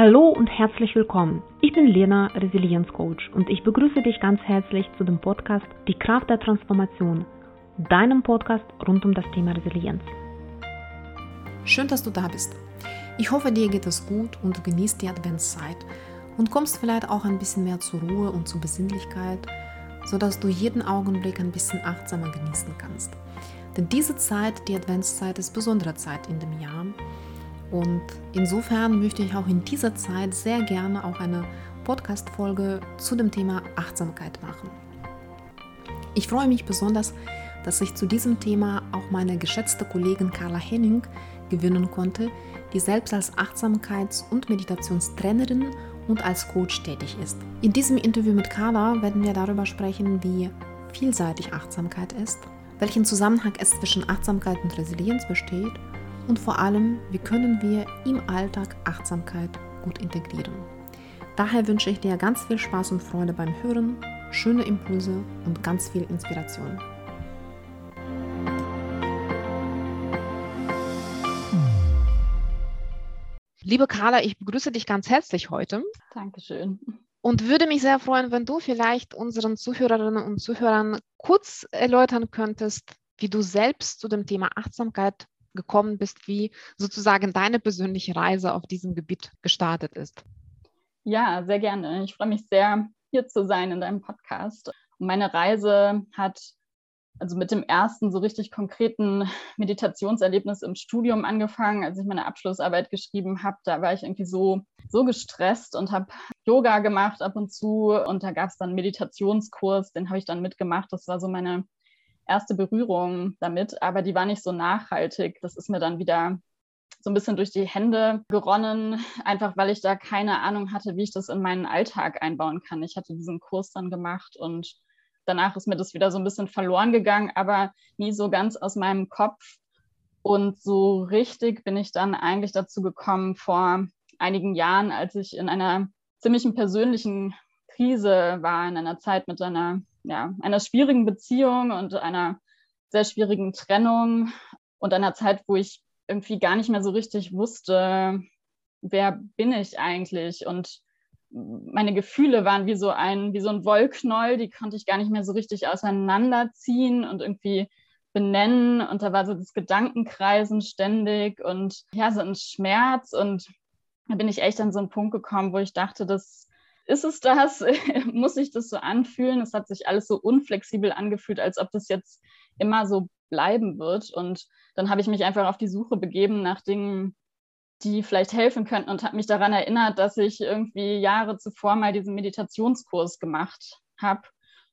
Hallo und herzlich willkommen. Ich bin Lena, Resilienzcoach und ich begrüße dich ganz herzlich zu dem Podcast Die Kraft der Transformation, deinem Podcast rund um das Thema Resilienz. Schön, dass du da bist. Ich hoffe, dir geht es gut und du genießt die Adventszeit und kommst vielleicht auch ein bisschen mehr zur Ruhe und zur Besinnlichkeit, sodass du jeden Augenblick ein bisschen achtsamer genießen kannst. Denn diese Zeit, die Adventszeit, ist besondere Zeit in dem Jahr und insofern möchte ich auch in dieser Zeit sehr gerne auch eine Podcast-Folge zu dem Thema Achtsamkeit machen. Ich freue mich besonders, dass ich zu diesem Thema auch meine geschätzte Kollegin Carla Henning gewinnen konnte, die selbst als Achtsamkeits- und Meditationstrainerin und als Coach tätig ist. In diesem Interview mit Carla werden wir darüber sprechen, wie vielseitig Achtsamkeit ist, welchen Zusammenhang es zwischen Achtsamkeit und Resilienz besteht und vor allem, wie können wir im Alltag Achtsamkeit gut integrieren. Daher wünsche ich dir ganz viel Spaß und Freude beim Hören, schöne Impulse und ganz viel Inspiration. Liebe Carla, ich begrüße dich ganz herzlich heute. Dankeschön. Und würde mich sehr freuen, wenn du vielleicht unseren Zuhörerinnen und Zuhörern kurz erläutern könntest, wie du selbst zu dem Thema Achtsamkeit gekommen bist, wie sozusagen deine persönliche Reise auf diesem Gebiet gestartet ist. Ja, sehr gerne. Ich freue mich sehr, hier zu sein in deinem Podcast. Und meine Reise hat also mit dem ersten so richtig konkreten Meditationserlebnis im Studium angefangen, als ich meine Abschlussarbeit geschrieben habe. Da war ich irgendwie so, so gestresst und habe Yoga gemacht ab und zu. Und da gab es dann einen Meditationskurs, den habe ich dann mitgemacht. Das war so meine erste Berührung damit, aber die war nicht so nachhaltig. Das ist mir dann wieder so ein bisschen durch die Hände geronnen, einfach weil ich da keine Ahnung hatte, wie ich das in meinen Alltag einbauen kann. Ich hatte diesen Kurs dann gemacht und danach ist mir das wieder so ein bisschen verloren gegangen, aber nie so ganz aus meinem Kopf. Und so richtig bin ich dann eigentlich dazu gekommen vor einigen Jahren, als ich in einer ziemlichen persönlichen Krise war, in einer Zeit mit einer ja, einer schwierigen Beziehung und einer sehr schwierigen Trennung und einer Zeit, wo ich irgendwie gar nicht mehr so richtig wusste, wer bin ich eigentlich? Und meine Gefühle waren wie so ein wie so ein Wollknäuel, die konnte ich gar nicht mehr so richtig auseinanderziehen und irgendwie benennen. Und da war so das Gedankenkreisen ständig und ja so ein Schmerz. Und da bin ich echt an so einen Punkt gekommen, wo ich dachte, das ist es das? Muss sich das so anfühlen? Es hat sich alles so unflexibel angefühlt, als ob das jetzt immer so bleiben wird. Und dann habe ich mich einfach auf die Suche begeben nach Dingen, die vielleicht helfen könnten und habe mich daran erinnert, dass ich irgendwie Jahre zuvor mal diesen Meditationskurs gemacht habe.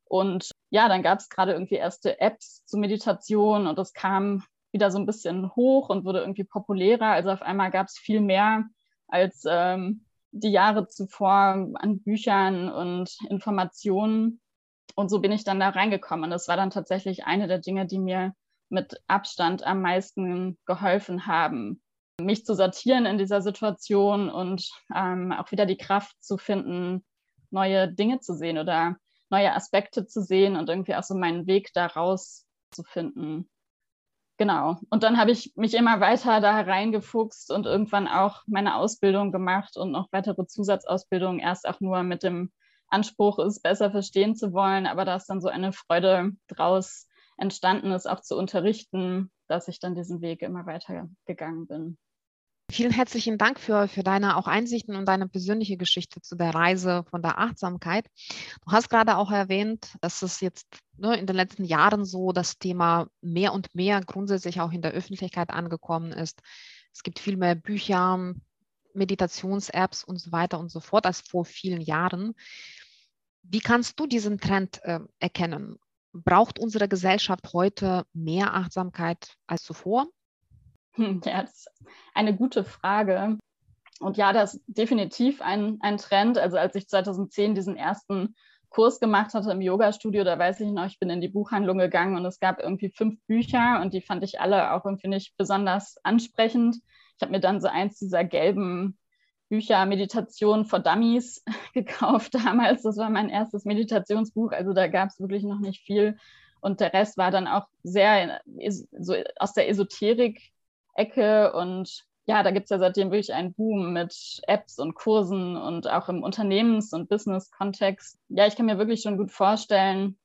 Und ja, dann gab es gerade irgendwie erste Apps zur Meditation und das kam wieder so ein bisschen hoch und wurde irgendwie populärer. Also auf einmal gab es viel mehr als ähm, die Jahre zuvor an Büchern und Informationen. Und so bin ich dann da reingekommen. Das war dann tatsächlich eine der Dinge, die mir mit Abstand am meisten geholfen haben, mich zu sortieren in dieser Situation und ähm, auch wieder die Kraft zu finden, neue Dinge zu sehen oder neue Aspekte zu sehen und irgendwie auch so meinen Weg daraus zu finden. Genau. Und dann habe ich mich immer weiter da reingefuchst und irgendwann auch meine Ausbildung gemacht und noch weitere Zusatzausbildungen, erst auch nur mit dem Anspruch, es besser verstehen zu wollen. Aber da ist dann so eine Freude draus entstanden, es auch zu unterrichten, dass ich dann diesen Weg immer weiter gegangen bin. Vielen herzlichen Dank für, für deine auch Einsichten und deine persönliche Geschichte zu der Reise von der Achtsamkeit. Du hast gerade auch erwähnt, dass es jetzt ne, in den letzten Jahren so das Thema mehr und mehr grundsätzlich auch in der Öffentlichkeit angekommen ist. Es gibt viel mehr Bücher, Meditations-Apps und so weiter und so fort als vor vielen Jahren. Wie kannst du diesen Trend äh, erkennen? Braucht unsere Gesellschaft heute mehr Achtsamkeit als zuvor? Ja, das ist eine gute Frage. Und ja, das ist definitiv ein, ein Trend. Also als ich 2010 diesen ersten Kurs gemacht hatte im Yoga-Studio, da weiß ich noch, ich bin in die Buchhandlung gegangen und es gab irgendwie fünf Bücher und die fand ich alle auch irgendwie nicht besonders ansprechend. Ich habe mir dann so eins dieser gelben Bücher Meditation for Dummies gekauft damals. Das war mein erstes Meditationsbuch. Also da gab es wirklich noch nicht viel. Und der Rest war dann auch sehr so aus der Esoterik Ecke und ja, da gibt es ja seitdem wirklich einen Boom mit Apps und Kursen und auch im Unternehmens- und Business-Kontext. Ja, ich kann mir wirklich schon gut vorstellen,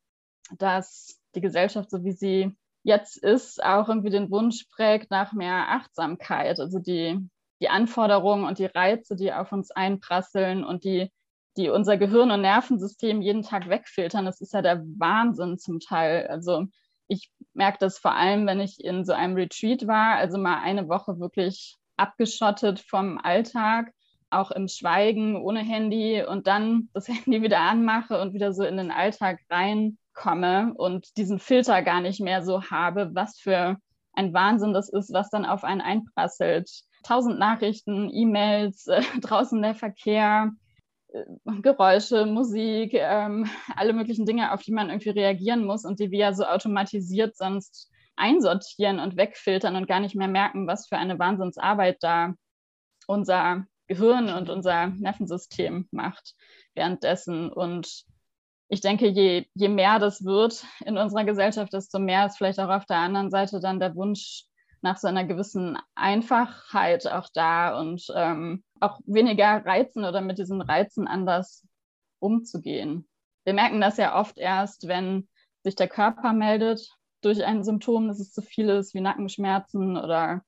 dass die Gesellschaft, so wie sie jetzt ist, auch irgendwie den Wunsch prägt nach mehr Achtsamkeit. Also die, die Anforderungen und die Reize, die auf uns einprasseln und die, die unser Gehirn und Nervensystem jeden Tag wegfiltern, das ist ja der Wahnsinn zum Teil. Also ich merke das vor allem, wenn ich in so einem Retreat war, also mal eine Woche wirklich abgeschottet vom Alltag, auch im Schweigen, ohne Handy und dann das Handy wieder anmache und wieder so in den Alltag reinkomme und diesen Filter gar nicht mehr so habe, was für ein Wahnsinn das ist, was dann auf einen einprasselt. Tausend Nachrichten, E-Mails, äh, draußen der Verkehr, Geräusche, Musik, ähm, alle möglichen Dinge, auf die man irgendwie reagieren muss und die wir ja so automatisiert sonst einsortieren und wegfiltern und gar nicht mehr merken, was für eine Wahnsinnsarbeit da unser Gehirn und unser Nervensystem macht währenddessen. Und ich denke, je, je mehr das wird in unserer Gesellschaft, desto mehr ist vielleicht auch auf der anderen Seite dann der Wunsch nach so einer gewissen Einfachheit auch da und ähm, auch weniger Reizen oder mit diesen Reizen anders umzugehen. Wir merken das ja oft erst, wenn sich der Körper meldet durch ein Symptom, dass es zu viel ist, wie Nackenschmerzen oder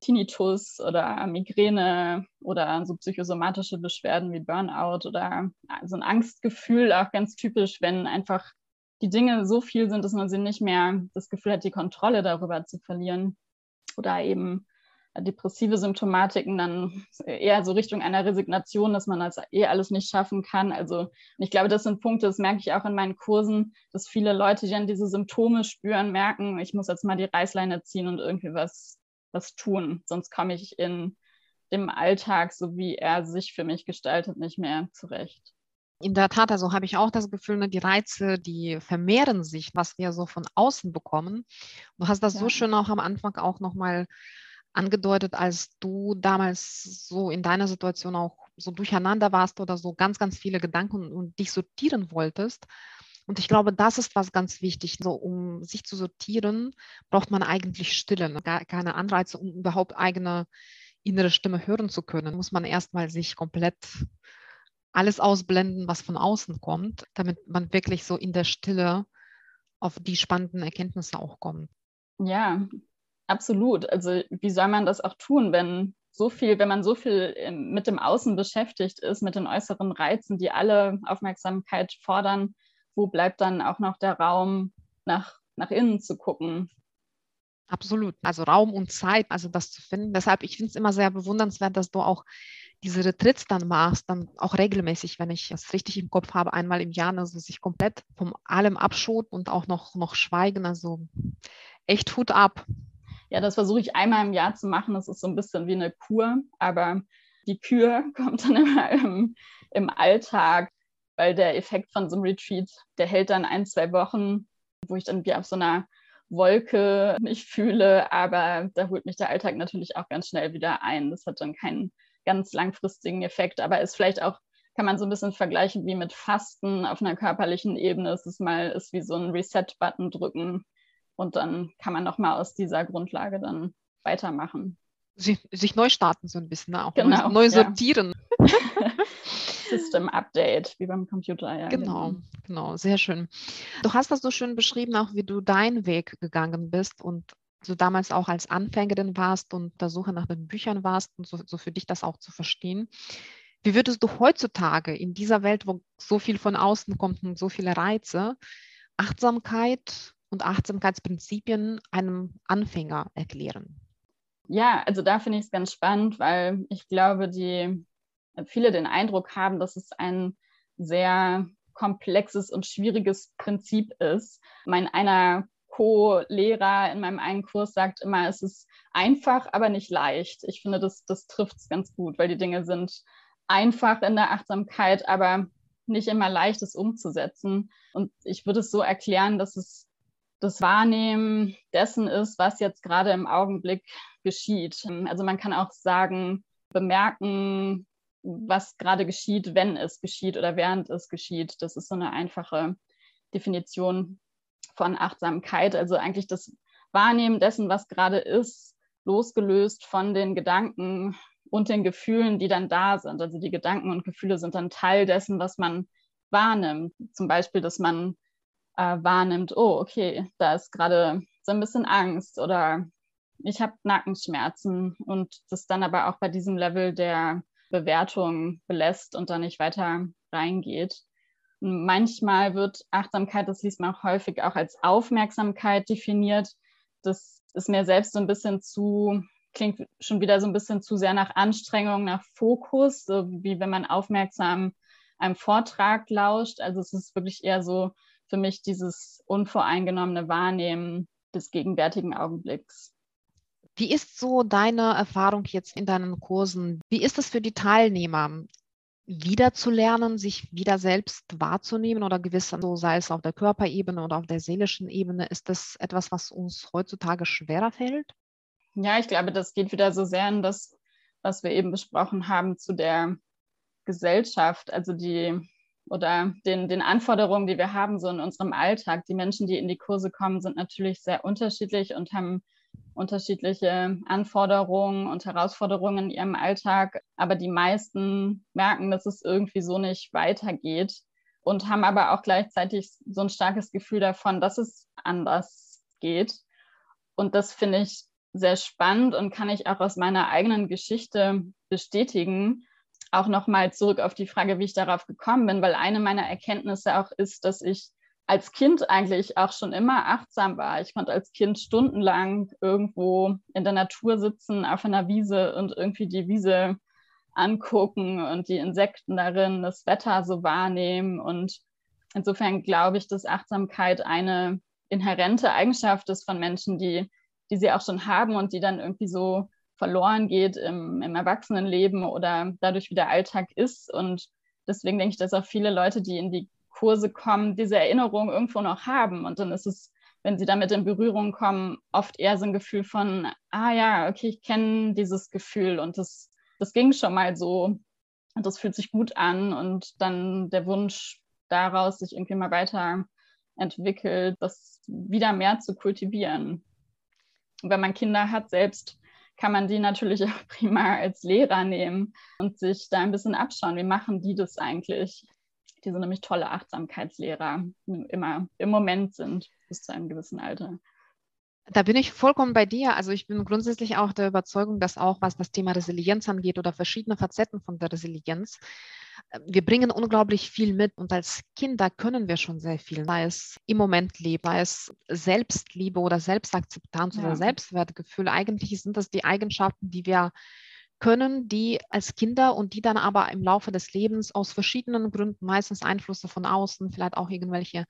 Tinnitus oder Migräne oder so psychosomatische Beschwerden wie Burnout oder so ein Angstgefühl, auch ganz typisch, wenn einfach die Dinge so viel sind, dass man sie nicht mehr das Gefühl hat, die Kontrolle darüber zu verlieren. Oder eben depressive Symptomatiken dann eher so Richtung einer Resignation, dass man das eh alles nicht schaffen kann. Also ich glaube, das sind Punkte, das merke ich auch in meinen Kursen, dass viele Leute, die dann diese Symptome spüren, merken, ich muss jetzt mal die Reißleine ziehen und irgendwie was, was tun, sonst komme ich in dem Alltag, so wie er sich für mich gestaltet, nicht mehr zurecht. In der Tat, also habe ich auch das Gefühl, ne, die Reize, die vermehren sich, was wir so von außen bekommen. Du hast das ja. so schön auch am Anfang auch nochmal angedeutet, als du damals so in deiner Situation auch so durcheinander warst oder so ganz, ganz viele Gedanken und dich sortieren wolltest. Und ich glaube, das ist was ganz wichtig. So, um sich zu sortieren, braucht man eigentlich Stille, ne? gar keine Anreize, um überhaupt eigene innere Stimme hören zu können. Muss man erstmal sich komplett alles ausblenden, was von außen kommt, damit man wirklich so in der Stille auf die spannenden Erkenntnisse auch kommt. Ja, Absolut. Also wie soll man das auch tun, wenn so viel, wenn man so viel ähm, mit dem Außen beschäftigt ist, mit den äußeren Reizen, die alle Aufmerksamkeit fordern, wo bleibt dann auch noch der Raum, nach, nach innen zu gucken? Absolut. Also Raum und Zeit, also das zu finden. Deshalb, ich finde es immer sehr bewundernswert, dass du auch diese Retreats dann machst, dann auch regelmäßig, wenn ich das richtig im Kopf habe, einmal im Jahr, also sich komplett von allem abschoten und auch noch, noch schweigen. Also echt Hut ab. Ja, das versuche ich einmal im Jahr zu machen. Das ist so ein bisschen wie eine Kur, aber die Kür kommt dann immer im, im Alltag, weil der Effekt von so einem Retreat, der hält dann ein, zwei Wochen, wo ich dann wie auf so einer Wolke mich fühle, aber da holt mich der Alltag natürlich auch ganz schnell wieder ein. Das hat dann keinen ganz langfristigen Effekt, aber ist vielleicht auch, kann man so ein bisschen vergleichen wie mit Fasten auf einer körperlichen Ebene. Es ist mal ist wie so ein Reset-Button drücken und dann kann man nochmal aus dieser Grundlage dann weitermachen. Sich, sich neu starten so ein bisschen, ne? auch genau, neu, neu sortieren. Ja. System Update, wie beim Computer. Ja, genau, genau, genau, sehr schön. Du hast das so schön beschrieben, auch wie du deinen Weg gegangen bist und du damals auch als Anfängerin warst und der Suche nach den Büchern warst und so, so für dich das auch zu verstehen. Wie würdest du heutzutage in dieser Welt, wo so viel von außen kommt und so viele Reize, Achtsamkeit und Achtsamkeitsprinzipien einem Anfänger erklären? Ja, also da finde ich es ganz spannend, weil ich glaube, die viele den Eindruck haben, dass es ein sehr komplexes und schwieriges Prinzip ist. Mein einer Co-Lehrer in meinem einen Kurs sagt immer, es ist einfach, aber nicht leicht. Ich finde, das, das trifft es ganz gut, weil die Dinge sind einfach in der Achtsamkeit, aber nicht immer leicht, es umzusetzen. Und ich würde es so erklären, dass es das Wahrnehmen dessen ist, was jetzt gerade im Augenblick geschieht. Also man kann auch sagen, bemerken, was gerade geschieht, wenn es geschieht oder während es geschieht. Das ist so eine einfache Definition von Achtsamkeit. Also eigentlich das Wahrnehmen dessen, was gerade ist, losgelöst von den Gedanken und den Gefühlen, die dann da sind. Also die Gedanken und Gefühle sind dann Teil dessen, was man wahrnimmt. Zum Beispiel, dass man äh, wahrnimmt, oh, okay, da ist gerade so ein bisschen Angst oder ich habe Nackenschmerzen und das dann aber auch bei diesem Level der Bewertung belässt und da nicht weiter reingeht. Manchmal wird Achtsamkeit, das liest man auch häufig auch als Aufmerksamkeit definiert. Das ist mir selbst so ein bisschen zu, klingt schon wieder so ein bisschen zu sehr nach Anstrengung, nach Fokus, so wie wenn man aufmerksam einem Vortrag lauscht. Also es ist wirklich eher so für mich dieses unvoreingenommene Wahrnehmen des gegenwärtigen Augenblicks. Wie ist so deine Erfahrung jetzt in deinen Kursen? Wie ist es für die Teilnehmer? Wieder zu lernen, sich wieder selbst wahrzunehmen oder gewiss, so sei es auf der Körperebene oder auf der seelischen Ebene, ist das etwas, was uns heutzutage schwerer fällt? Ja, ich glaube, das geht wieder so sehr in das, was wir eben besprochen haben zu der Gesellschaft, also die oder den, den Anforderungen, die wir haben, so in unserem Alltag. Die Menschen, die in die Kurse kommen, sind natürlich sehr unterschiedlich und haben unterschiedliche Anforderungen und Herausforderungen in ihrem Alltag, aber die meisten merken, dass es irgendwie so nicht weitergeht und haben aber auch gleichzeitig so ein starkes Gefühl davon, dass es anders geht. Und das finde ich sehr spannend und kann ich auch aus meiner eigenen Geschichte bestätigen. Auch nochmal zurück auf die Frage, wie ich darauf gekommen bin, weil eine meiner Erkenntnisse auch ist, dass ich als Kind eigentlich auch schon immer achtsam war. Ich konnte als Kind stundenlang irgendwo in der Natur sitzen, auf einer Wiese und irgendwie die Wiese angucken und die Insekten darin, das Wetter so wahrnehmen. Und insofern glaube ich, dass Achtsamkeit eine inhärente Eigenschaft ist von Menschen, die, die sie auch schon haben und die dann irgendwie so verloren geht im, im Erwachsenenleben oder dadurch wie der Alltag ist. Und deswegen denke ich, dass auch viele Leute, die in die Kurse kommen, diese Erinnerung irgendwo noch haben. Und dann ist es, wenn sie damit in Berührung kommen, oft eher so ein Gefühl von, ah ja, okay, ich kenne dieses Gefühl und das, das ging schon mal so und das fühlt sich gut an und dann der Wunsch daraus sich irgendwie mal weiterentwickelt, das wieder mehr zu kultivieren. Und wenn man Kinder hat selbst, kann man die natürlich auch prima als Lehrer nehmen und sich da ein bisschen abschauen, wie machen die das eigentlich? Die sind nämlich tolle Achtsamkeitslehrer, immer im Moment sind bis zu einem gewissen Alter. Da bin ich vollkommen bei dir. Also ich bin grundsätzlich auch der Überzeugung, dass auch was das Thema Resilienz angeht oder verschiedene Facetten von der Resilienz, äh, wir bringen unglaublich viel mit und als Kinder können wir schon sehr viel, sei es im Moment leben, sei es Selbstliebe oder Selbstakzeptanz ja. oder Selbstwertgefühl. Eigentlich sind das die Eigenschaften, die wir können die als Kinder und die dann aber im Laufe des Lebens aus verschiedenen Gründen, meistens Einflüsse von außen, vielleicht auch irgendwelche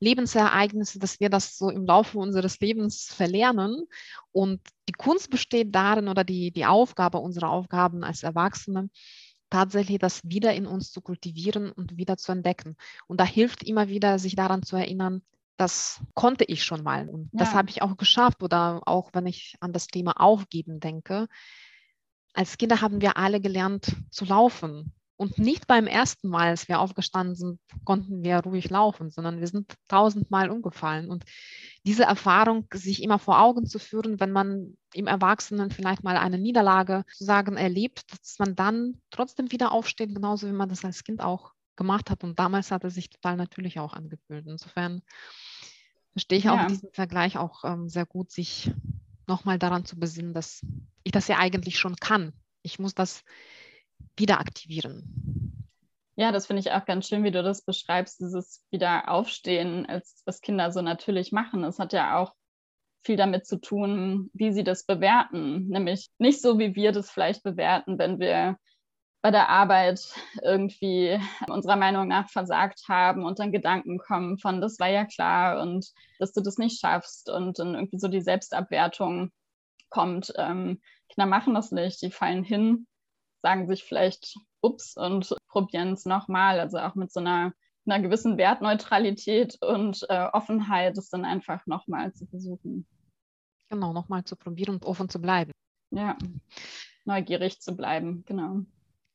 Lebensereignisse, dass wir das so im Laufe unseres Lebens verlernen. Und die Kunst besteht darin oder die, die Aufgabe unserer Aufgaben als Erwachsene, tatsächlich das wieder in uns zu kultivieren und wieder zu entdecken. Und da hilft immer wieder, sich daran zu erinnern, das konnte ich schon mal und ja. das habe ich auch geschafft. Oder auch wenn ich an das Thema Aufgeben denke, als Kinder haben wir alle gelernt zu laufen. Und nicht beim ersten Mal, als wir aufgestanden sind, konnten wir ruhig laufen, sondern wir sind tausendmal umgefallen. Und diese Erfahrung, sich immer vor Augen zu führen, wenn man im Erwachsenen vielleicht mal eine Niederlage zu sagen erlebt, dass man dann trotzdem wieder aufsteht, genauso wie man das als Kind auch gemacht hat. Und damals hat es sich total natürlich auch angefühlt. Insofern verstehe ich ja. auch diesen Vergleich auch ähm, sehr gut, sich nochmal daran zu besinnen, dass ich das ja eigentlich schon kann. Ich muss das wieder aktivieren. Ja, das finde ich auch ganz schön, wie du das beschreibst, dieses Wiederaufstehen, als was Kinder so natürlich machen. Es hat ja auch viel damit zu tun, wie sie das bewerten. Nämlich nicht so, wie wir das vielleicht bewerten, wenn wir bei der Arbeit irgendwie unserer Meinung nach versagt haben und dann Gedanken kommen von, das war ja klar und dass du das nicht schaffst und dann irgendwie so die Selbstabwertung kommt. Ähm, Kinder machen das nicht, die fallen hin, sagen sich vielleicht ups und probieren es nochmal. Also auch mit so einer, einer gewissen Wertneutralität und äh, Offenheit, es dann einfach nochmal zu versuchen. Genau, nochmal zu probieren und offen zu bleiben. Ja, neugierig zu bleiben, genau.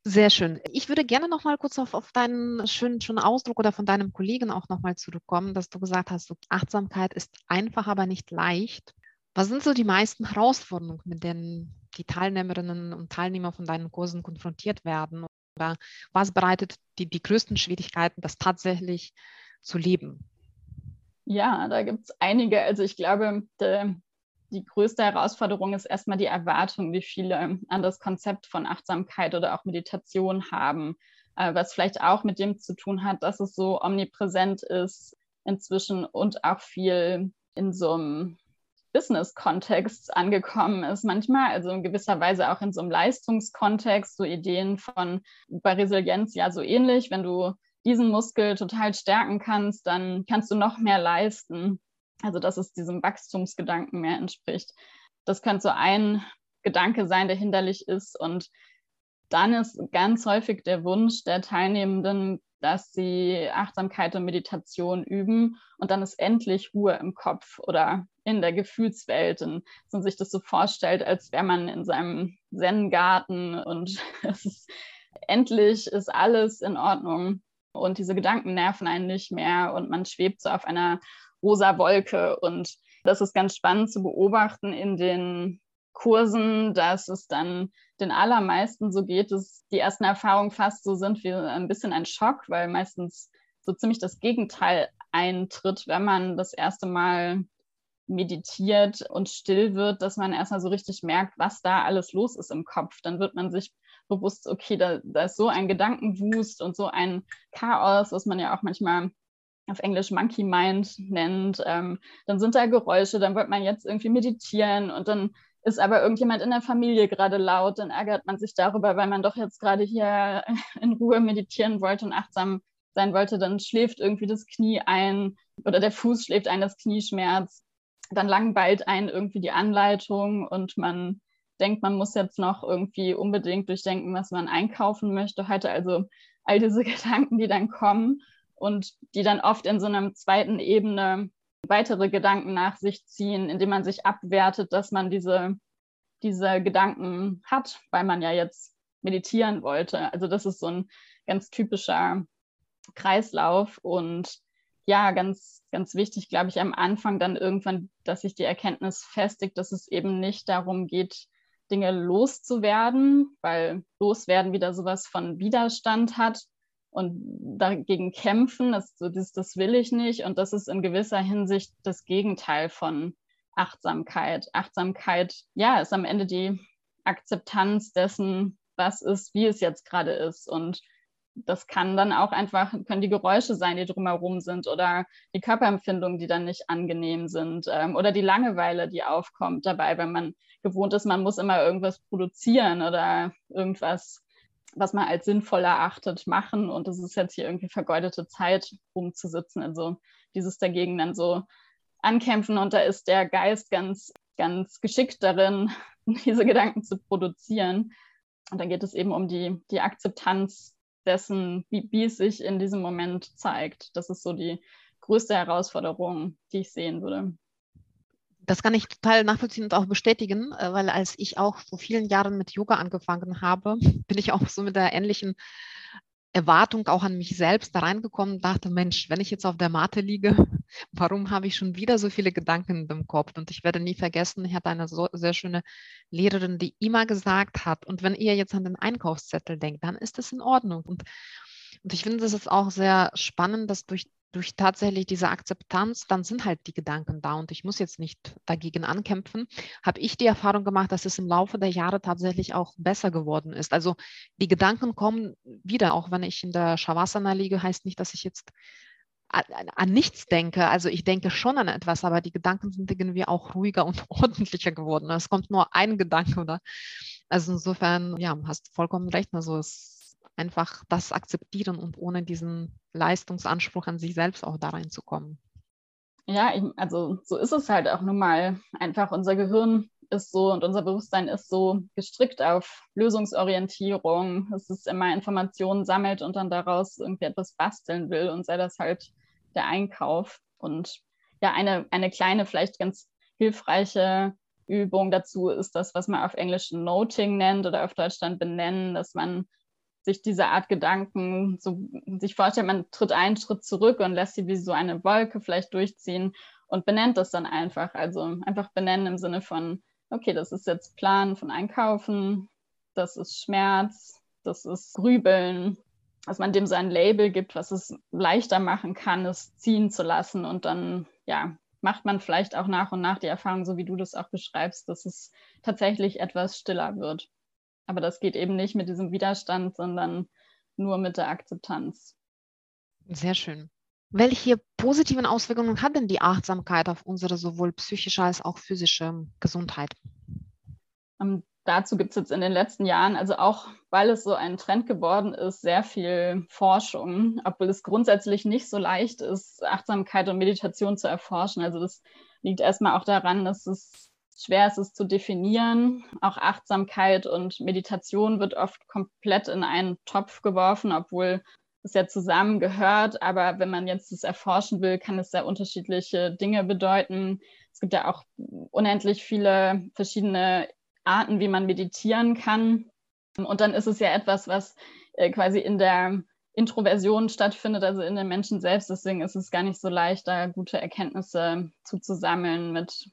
Sehr schön. Ich würde gerne noch mal kurz auf, auf deinen schönen, schönen Ausdruck oder von deinem Kollegen auch noch mal zurückkommen, dass du gesagt hast, Achtsamkeit ist einfach, aber nicht leicht. Was sind so die meisten Herausforderungen, mit denen die Teilnehmerinnen und Teilnehmer von deinen Kursen konfrontiert werden? Oder was bereitet die, die größten Schwierigkeiten, das tatsächlich zu leben? Ja, da gibt es einige. Also ich glaube, de, die größte Herausforderung ist erstmal die Erwartung, wie viele an das Konzept von Achtsamkeit oder auch Meditation haben, äh, was vielleicht auch mit dem zu tun hat, dass es so omnipräsent ist inzwischen und auch viel in so einem Business-Kontext angekommen ist manchmal, also in gewisser Weise auch in so einem Leistungskontext, so Ideen von bei Resilienz ja so ähnlich, wenn du diesen Muskel total stärken kannst, dann kannst du noch mehr leisten. Also dass es diesem Wachstumsgedanken mehr entspricht. Das könnte so ein Gedanke sein, der hinderlich ist. Und dann ist ganz häufig der Wunsch der Teilnehmenden, dass sie Achtsamkeit und Meditation üben und dann ist endlich Ruhe im Kopf oder in der Gefühlswelt. Und dass man sich das so vorstellt, als wäre man in seinem Zen-Garten und ist, endlich ist alles in Ordnung und diese Gedanken nerven einen nicht mehr und man schwebt so auf einer rosa Wolke. Und das ist ganz spannend zu beobachten in den Kursen, dass es dann den allermeisten so geht, dass die ersten Erfahrungen fast so sind wie ein bisschen ein Schock, weil meistens so ziemlich das Gegenteil eintritt, wenn man das erste Mal meditiert und still wird, dass man erstmal so richtig merkt, was da alles los ist im Kopf. Dann wird man sich bewusst, okay, da, da ist so ein Gedankenwust und so ein Chaos, was man ja auch manchmal auf Englisch Monkey Mind nennt. Ähm, dann sind da Geräusche, dann wird man jetzt irgendwie meditieren und dann ist aber irgendjemand in der Familie gerade laut, dann ärgert man sich darüber, weil man doch jetzt gerade hier in Ruhe meditieren wollte und achtsam sein wollte, dann schläft irgendwie das Knie ein oder der Fuß schläft ein, das Knie schmerzt. Dann langweilt ein irgendwie die Anleitung und man denkt, man muss jetzt noch irgendwie unbedingt durchdenken, was man einkaufen möchte heute. Also all diese Gedanken, die dann kommen und die dann oft in so einer zweiten Ebene weitere Gedanken nach sich ziehen, indem man sich abwertet, dass man diese, diese Gedanken hat, weil man ja jetzt meditieren wollte. Also das ist so ein ganz typischer Kreislauf und ja, ganz, ganz wichtig, glaube ich, am Anfang dann irgendwann, dass sich die Erkenntnis festigt, dass es eben nicht darum geht, Dinge loszuwerden, weil loswerden wieder sowas von Widerstand hat, und dagegen kämpfen, das, das, das will ich nicht. Und das ist in gewisser Hinsicht das Gegenteil von Achtsamkeit. Achtsamkeit, ja, ist am Ende die Akzeptanz dessen, was ist, wie es jetzt gerade ist. Und das kann dann auch einfach, können die Geräusche sein, die drumherum sind oder die Körperempfindungen, die dann nicht angenehm sind ähm, oder die Langeweile, die aufkommt dabei, wenn man gewohnt ist, man muss immer irgendwas produzieren oder irgendwas was man als sinnvoll erachtet, machen. Und das ist jetzt hier irgendwie vergeudete Zeit, rumzusitzen. Also dieses dagegen dann so ankämpfen. Und da ist der Geist ganz, ganz geschickt darin, diese Gedanken zu produzieren. Und dann geht es eben um die, die Akzeptanz dessen, wie, wie es sich in diesem Moment zeigt. Das ist so die größte Herausforderung, die ich sehen würde. Das kann ich total nachvollziehen und auch bestätigen, äh, weil als ich auch vor vielen Jahren mit Yoga angefangen habe, bin ich auch so mit der ähnlichen Erwartung auch an mich selbst da reingekommen und dachte, Mensch, wenn ich jetzt auf der Matte liege, warum habe ich schon wieder so viele Gedanken im Kopf? Und ich werde nie vergessen, ich hatte eine so, sehr schöne Lehrerin, die immer gesagt hat, und wenn ihr jetzt an den Einkaufszettel denkt, dann ist das in Ordnung. Und, und ich finde, das ist auch sehr spannend, dass durch durch tatsächlich diese Akzeptanz, dann sind halt die Gedanken da und ich muss jetzt nicht dagegen ankämpfen, habe ich die Erfahrung gemacht, dass es im Laufe der Jahre tatsächlich auch besser geworden ist. Also die Gedanken kommen wieder, auch wenn ich in der Shavasana liege, heißt nicht, dass ich jetzt an, an nichts denke. Also ich denke schon an etwas, aber die Gedanken sind irgendwie auch ruhiger und ordentlicher geworden. Es kommt nur ein Gedanke, oder? Also insofern, ja, hast vollkommen recht. Also es einfach das akzeptieren und ohne diesen Leistungsanspruch an sich selbst auch da reinzukommen. Ja, also so ist es halt auch nun mal. Einfach unser Gehirn ist so und unser Bewusstsein ist so gestrickt auf Lösungsorientierung. Es ist immer Informationen sammelt und dann daraus irgendwie etwas basteln will und sei das halt der Einkauf. Und ja, eine, eine kleine, vielleicht ganz hilfreiche Übung dazu ist das, was man auf Englisch Noting nennt oder auf Deutsch dann benennen, dass man sich diese Art Gedanken so sich vorstellt, man tritt einen Schritt zurück und lässt sie wie so eine Wolke vielleicht durchziehen und benennt das dann einfach. Also einfach benennen im Sinne von, okay, das ist jetzt Plan von Einkaufen, das ist Schmerz, das ist Grübeln, dass man dem so ein Label gibt, was es leichter machen kann, es ziehen zu lassen und dann, ja, macht man vielleicht auch nach und nach die Erfahrung, so wie du das auch beschreibst, dass es tatsächlich etwas stiller wird. Aber das geht eben nicht mit diesem Widerstand, sondern nur mit der Akzeptanz. Sehr schön. Welche positiven Auswirkungen hat denn die Achtsamkeit auf unsere sowohl psychische als auch physische Gesundheit? Um, ähm, dazu gibt es jetzt in den letzten Jahren, also auch weil es so ein Trend geworden ist, sehr viel Forschung, obwohl es grundsätzlich nicht so leicht ist, Achtsamkeit und Meditation zu erforschen. Also das liegt erstmal auch daran, dass es schwer ist, es zu definieren. Auch Achtsamkeit und Meditation wird oft komplett in einen Topf geworfen, obwohl es ja zusammengehört. Aber wenn man jetzt das erforschen will, kann es sehr unterschiedliche Dinge bedeuten. Es gibt ja auch unendlich viele verschiedene Arten, wie man meditieren kann. Und dann ist es ja etwas, was äh, quasi in der Introversion stattfindet, also in den Menschen selbst. Deswegen ist es gar nicht so leicht, da gute Erkenntnisse zuzusammeln mit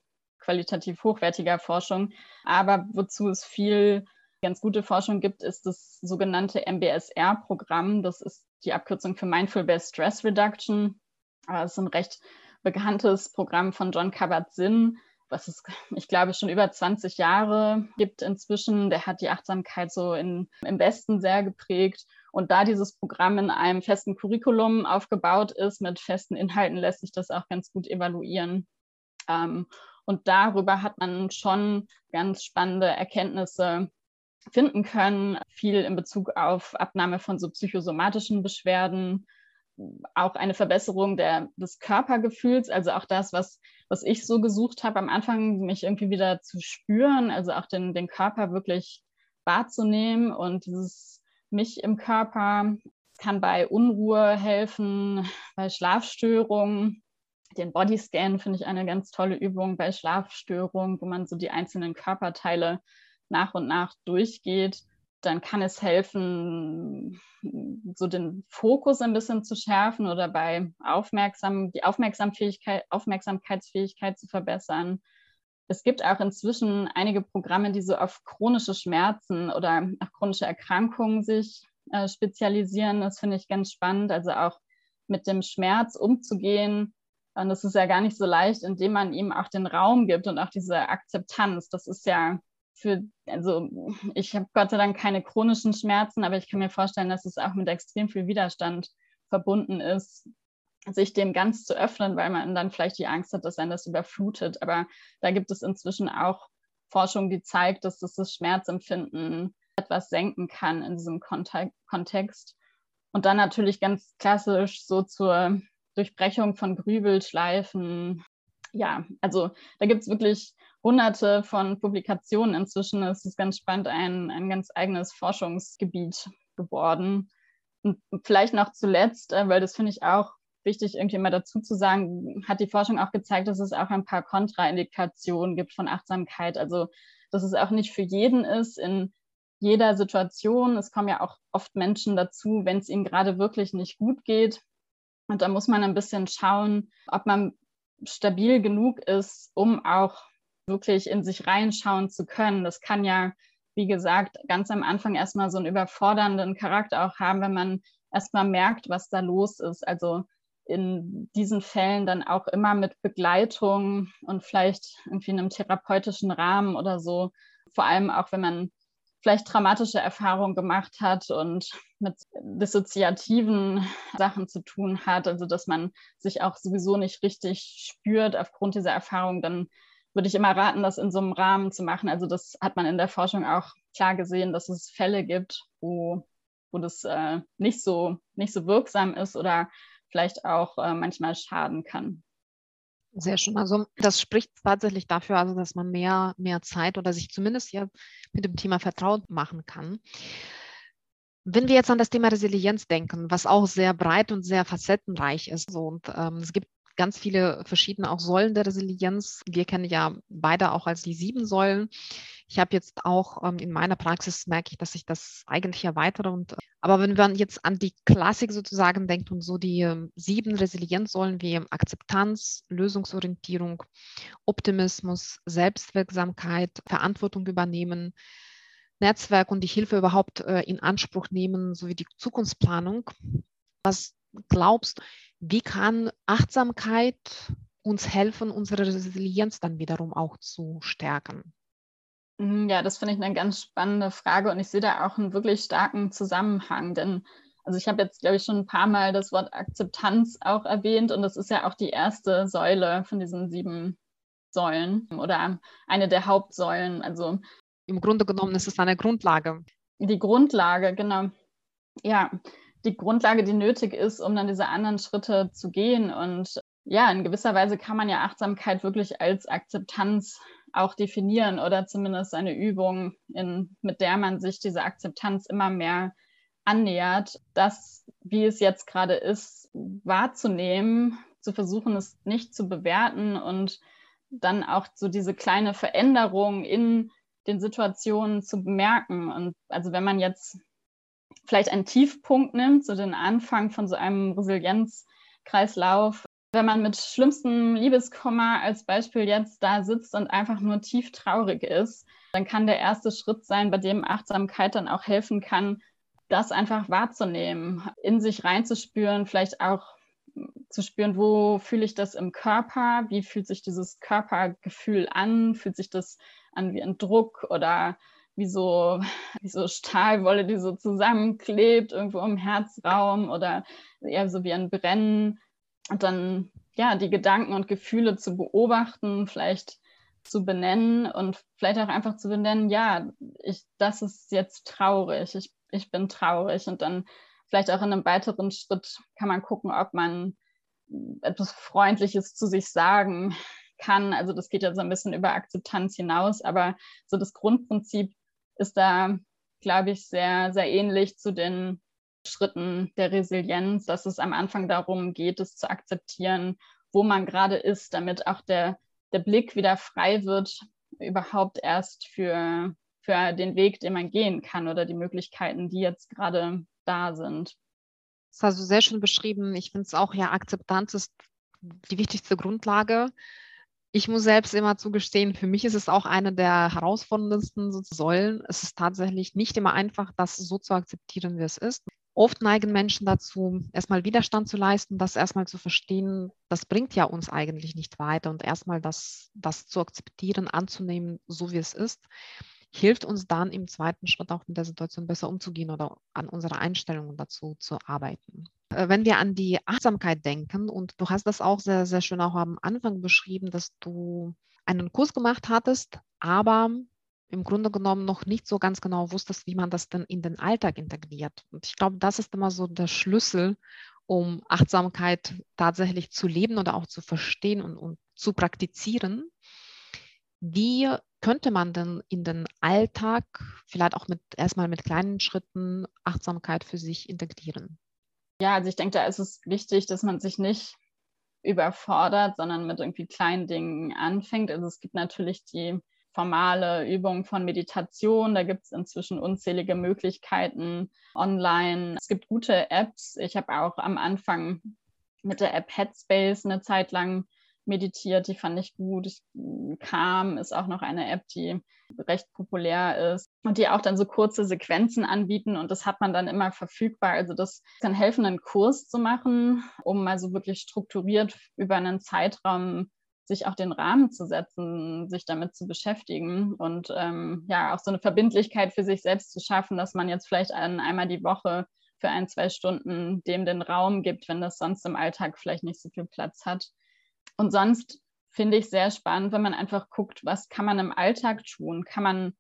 qualitativ hochwertiger Forschung. Aber wozu es viel ganz gute Forschung gibt, ist das sogenannte MBSR-Programm. Das ist die Abkürzung für Mindful Based Stress Reduction. Das ist ein recht bekanntes Programm von John Kabat-Zinn, was es, ich glaube, schon über 20 Jahre gibt inzwischen. Der hat die Achtsamkeit so in, im Westen sehr geprägt. Und da dieses Programm in einem festen Curriculum aufgebaut ist, mit festen Inhalten, lässt sich das auch ganz gut evaluieren. Ähm, und darüber hat man schon ganz spannende Erkenntnisse finden können, viel in Bezug auf Abnahme von so psychosomatischen Beschwerden, auch eine Verbesserung der, des Körpergefühls, also auch das, was, was ich so gesucht habe am Anfang, mich irgendwie wieder zu spüren, also auch den, den Körper wirklich wahrzunehmen und dieses mich im Körper kann bei Unruhe helfen, bei Schlafstörungen. Den Bodyscan finde ich eine ganz tolle Übung bei Schlafstörungen, wo man so die einzelnen Körperteile nach und nach durchgeht, dann kann es helfen, so den Fokus ein bisschen zu schärfen oder bei Aufmerksam, die Aufmerksamfähigkeit, Aufmerksamkeitsfähigkeit zu verbessern. Es gibt auch inzwischen einige Programme, die so auf chronische Schmerzen oder auf chronische Erkrankungen sich äh, spezialisieren. Das finde ich ganz spannend. Also auch mit dem Schmerz umzugehen. Und das ist ja gar nicht so leicht, indem man ihm auch den Raum gibt und auch diese Akzeptanz. Das ist ja für, also ich habe Gott sei Dank keine chronischen Schmerzen, aber ich kann mir vorstellen, dass es auch mit extrem viel Widerstand verbunden ist, sich dem ganz zu öffnen, weil man dann vielleicht die Angst hat, dass einen das überflutet. Aber da gibt es inzwischen auch Forschung, die zeigt, dass das, das Schmerzempfinden etwas senken kann in diesem Kontext. Und dann natürlich ganz klassisch so zur Durchbrechung von Grübelschleifen. Ja, also da gibt es wirklich hunderte von Publikationen inzwischen. Es ist ganz spannend, ein, ein ganz eigenes Forschungsgebiet geworden. Und vielleicht noch zuletzt, äh, weil das finde ich auch wichtig, irgendwie mal dazu zu sagen, hat die Forschung auch gezeigt, dass es auch ein paar Kontraindikationen gibt von Achtsamkeit. Also, dass es auch nicht für jeden ist in jeder Situation. Es kommen ja auch oft Menschen dazu, wenn es ihnen gerade wirklich nicht gut geht. Und da muss man ein bisschen schauen, ob man stabil genug ist, um auch wirklich in sich reinschauen zu können. Das kann ja, wie gesagt, ganz am Anfang erstmal so einen überfordernden Charakter auch haben, wenn man erstmal merkt, was da los ist. Also in diesen Fällen dann auch immer mit Begleitung und vielleicht irgendwie in einem therapeutischen Rahmen oder so. Vor allem auch, wenn man vielleicht traumatische Erfahrungen gemacht hat und mit dissoziativen Sachen zu tun hat, also dass man sich auch sowieso nicht richtig spürt aufgrund dieser Erfahrung, dann würde ich immer raten, das in so einem Rahmen zu machen. Also das hat man in der Forschung auch klar gesehen, dass es Fälle gibt, wo, wo das äh, nicht, so, nicht so wirksam ist oder vielleicht auch äh, manchmal schaden kann. Sehr schön. Also das spricht tatsächlich dafür, also dass man mehr, mehr Zeit oder sich zumindest ja mit dem Thema vertraut machen kann. Wenn wir jetzt an das Thema Resilienz denken, was auch sehr breit und sehr facettenreich ist, so, und ähm, es gibt ganz viele verschiedene auch Säulen der Resilienz. Wir kennen ja beide auch als die sieben Säulen. Ich habe jetzt auch ähm, in meiner Praxis merke ich, dass ich das eigentlich erweitere. Und, aber wenn man jetzt an die Klassik sozusagen denkt und so die ähm, sieben Resilienzsäulen wie Akzeptanz, Lösungsorientierung, Optimismus, Selbstwirksamkeit, Verantwortung übernehmen, Netzwerk und die Hilfe überhaupt äh, in Anspruch nehmen, sowie die Zukunftsplanung. Was glaubst du, wie kann Achtsamkeit uns helfen, unsere Resilienz dann wiederum auch zu stärken? Mhm, ja, das finde ich eine ganz spannende Frage und ich sehe da auch einen wirklich starken Zusammenhang, denn also ich habe jetzt, glaube ich, schon ein paar Mal das Wort Akzeptanz auch erwähnt und das ist ja auch die erste Säule von diesen sieben Säulen oder eine der Hauptsäulen. Also im Grunde genommen ist es eine Grundlage. Die Grundlage, genau. Ja, die Grundlage, die nötig ist, um dann diese anderen Schritte zu gehen. Und ja, in gewisser Weise kann man ja Achtsamkeit wirklich als Akzeptanz auch definieren oder zumindest eine Übung, in, mit der man sich diese Akzeptanz immer mehr annähert, das, wie es jetzt gerade ist, wahrzunehmen, zu versuchen, es nicht zu bewerten und dann auch so diese kleine Veränderung in den Situationen zu bemerken. Und also wenn man jetzt vielleicht einen Tiefpunkt nimmt, so den Anfang von so einem Resilienzkreislauf, wenn man mit schlimmstem Liebeskummer als Beispiel jetzt da sitzt und einfach nur tief traurig ist, dann kann der erste Schritt sein, bei dem Achtsamkeit dann auch helfen kann, das einfach wahrzunehmen, in sich reinzuspüren, vielleicht auch zu spüren, wo fühle ich das im Körper, wie fühlt sich dieses Körpergefühl an, fühlt sich das an wie ein Druck oder wie so, wie so Stahlwolle, die so zusammenklebt, irgendwo im Herzraum oder eher so wie ein Brennen und dann ja die Gedanken und Gefühle zu beobachten, vielleicht zu benennen und vielleicht auch einfach zu benennen, ja, ich, das ist jetzt traurig, ich, ich bin traurig und dann vielleicht auch in einem weiteren Schritt kann man gucken, ob man etwas Freundliches zu sich sagen kann. Also das geht ja so ein bisschen über Akzeptanz hinaus, aber so das Grundprinzip ist da, glaube ich, sehr, sehr ähnlich zu den Schritten der Resilienz, dass es am Anfang darum geht, es zu akzeptieren, wo man gerade ist, damit auch der, der Blick wieder frei wird, überhaupt erst für, für den Weg, den man gehen kann oder die Möglichkeiten, die jetzt gerade da sind. Das hast du sehr schön beschrieben. Ich finde es auch, ja, Akzeptanz ist die wichtigste Grundlage. Ich muss selbst immer zugestehen, für mich ist es auch eine der herausforderndsten Säulen. Es ist tatsächlich nicht immer einfach, das so zu akzeptieren, wie es ist. Oft neigen Menschen dazu, erstmal Widerstand zu leisten, das erstmal zu verstehen, das bringt ja uns eigentlich nicht weiter und erstmal das, das zu akzeptieren, anzunehmen, so wie es ist, hilft uns dann im zweiten Schritt auch mit der Situation besser umzugehen oder an unserer Einstellung dazu zu arbeiten. Äh, wenn wir an die Achtsamkeit denken, und du hast das auch sehr, sehr schön auch am Anfang beschrieben, dass du einen Kurs gemacht hattest, aber im Grunde genommen noch nicht so ganz genau wusstest, wie man das dann in den Alltag integriert. Und ich glaube, das ist immer so der Schlüssel, um Achtsamkeit tatsächlich zu leben oder auch zu verstehen und, und zu praktizieren. Wie könnte man denn in den Alltag vielleicht auch mit erstmal mit kleinen Schritten Achtsamkeit für sich integrieren? Ja, also ich denke, da ist es wichtig, dass man sich nicht überfordert, sondern mit irgendwie kleinen Dingen anfängt. Also es gibt natürlich die formale Übung von Meditation. Da gibt es inzwischen unzählige Möglichkeiten online. Es gibt gute Apps. Ich habe auch am Anfang mit der App Headspace eine Zeit lang meditiert, die fand ich gut. Ich, Calm ist auch noch eine App, die recht populär ist und die auch dann so kurze Sequenzen anbieten und das hat man dann immer verfügbar. Also das kann helfen, einen Kurs zu machen, um mal so wirklich strukturiert über einen Zeitraum sich auch den Rahmen zu setzen, sich damit zu beschäftigen und ähm, ja, auch so eine Verbindlichkeit für sich selbst zu schaffen, dass man jetzt vielleicht ein, einmal die Woche für ein, zwei Stunden dem den Raum gibt, wenn das sonst im Alltag vielleicht nicht so viel Platz hat. Und sonst finde ich sehr spannend, wenn man einfach guckt, was kann man im Alltag tun? Kann man,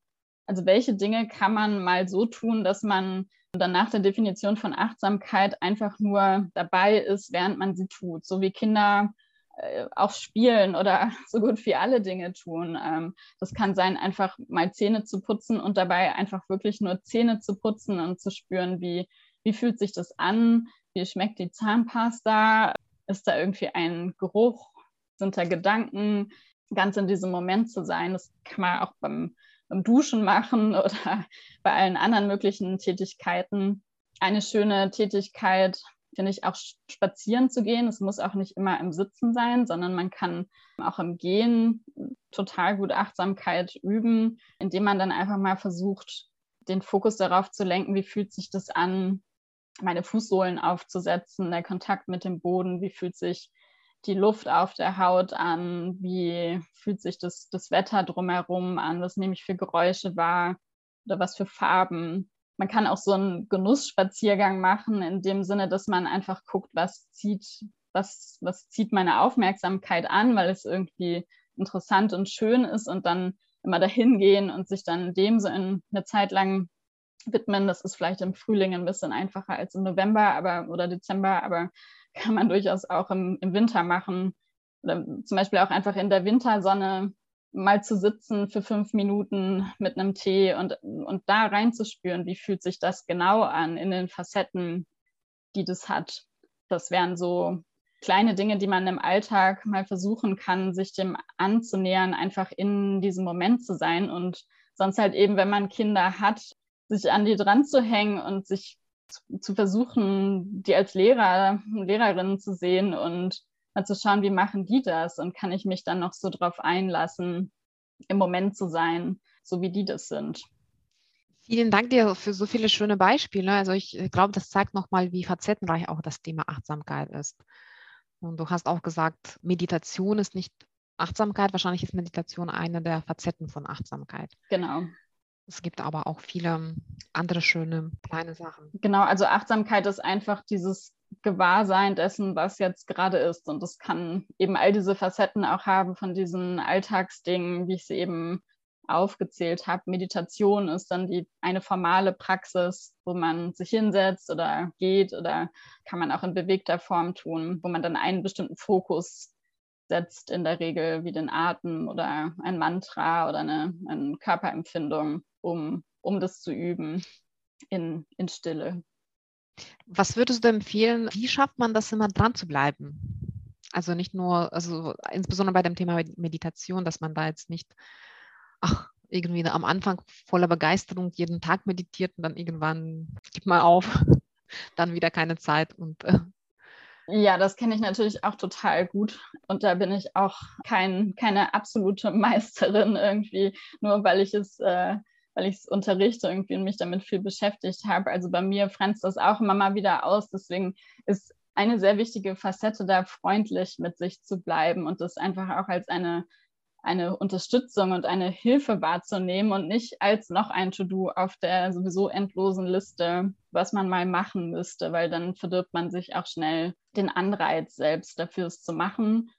also welche Dinge kann man mal so tun, dass man dann nach der Definition von Achtsamkeit einfach nur dabei ist, während man sie tut, so wie Kinder äh, auch spielen oder so gut wie alle Dinge tun. Ähm, das kann sein, einfach mal Zähne zu putzen und dabei einfach wirklich nur Zähne zu putzen und zu spüren, wie, wie fühlt sich das an, wie schmeckt die Zahnpasta, Ist da irgendwie ein Geruch? Sind da Gedanken? Ganz in diesem Moment zu sein. Das kann man auch beim, beim Duschen machen oder bei allen anderen möglichen Tätigkeiten. Eine schöne Tätigkeit finde ich auch spazieren zu gehen. Es muss auch nicht immer im Sitzen sein, sondern man kann auch im Gehen total gut Achtsamkeit üben, indem man dann einfach mal versucht, den Fokus darauf zu lenken, wie fühlt sich das an, meine Fußsohlen aufzusetzen, der Kontakt mit dem Boden, wie fühlt sich die Luft auf der Haut an, wie fühlt sich das, das Wetter drumherum an, was nehme ich für Geräusche wahr oder was für Farben. Man kann auch so einen Genussspaziergang machen, in dem Sinne, dass man einfach guckt, was zieht, was, was zieht meine Aufmerksamkeit an, weil es irgendwie interessant und schön ist und dann immer dahin gehen und sich dann dem so in eine Zeit lang widmen. Das ist vielleicht im Frühling ein bisschen einfacher als im November aber, oder Dezember, aber kann man durchaus auch im, im Winter machen. Oder zum Beispiel auch einfach in der Wintersonne mal zu sitzen für fünf Minuten mit einem Tee und, und da reinzuspüren, wie fühlt sich das genau an in den Facetten, die das hat. Das wären so kleine Dinge, die man im Alltag mal versuchen kann, sich dem anzunähern, einfach in diesem Moment zu sein und sonst halt eben, wenn man Kinder hat, sich an die dran zu hängen und sich zu, versuchen, die als Lehrer, Lehrerinnen zu sehen und mal zu schauen, wie machen die das und kann ich mich dann noch so drauf einlassen, im Moment zu sein, so wie die das sind. Vielen Dank dir für so viele schöne Beispiele. Also ich glaube, das zeigt nochmal, wie facettenreich auch das Thema Achtsamkeit ist. Und du hast auch gesagt, Meditation ist nicht Achtsamkeit. Wahrscheinlich ist Meditation eine der Facetten von Achtsamkeit. Genau. Es gibt aber auch viele andere schöne kleine Sachen. Genau, also Achtsamkeit ist einfach dieses Gewahrsein dessen, was jetzt gerade ist. Und das kann eben all diese Facetten auch haben von diesen Alltagsdingen, wie ich sie eben aufgezählt habe. Meditation ist dann die eine formale Praxis, wo man sich hinsetzt oder geht oder kann man auch in bewegter Form tun, wo man dann einen bestimmten Fokus setzt, in der Regel wie den Atem oder ein Mantra oder eine, eine Körperempfindung um, um das zu üben in, in Stille. Was würdest du empfehlen, wie schafft man das immer dran zu bleiben? Also nicht nur, also insbesondere bei dem Thema Meditation, dass man da jetzt nicht, ach, irgendwie am Anfang voller Begeisterung jeden Tag meditiert und dann irgendwann gibt man auf, dann wieder keine Zeit und äh, ja, das kenne ich natürlich auch total gut. Und da bin ich auch kein, keine absolute Meisterin irgendwie, nur weil ich es äh, weil ich es unterrichte irgendwie und mich damit viel beschäftigt habe. Also bei mir franzt das auch immer mal wieder aus. Deswegen ist eine sehr wichtige Facette da, freundlich mit sich zu bleiben und das einfach auch als eine, eine Unterstützung und eine Hilfe wahrzunehmen und nicht als noch ein To-Do auf der sowieso endlosen Liste, was man mal machen müsste, weil dann verdirbt man sich auch schnell den Anreiz selbst dafür es zu machen.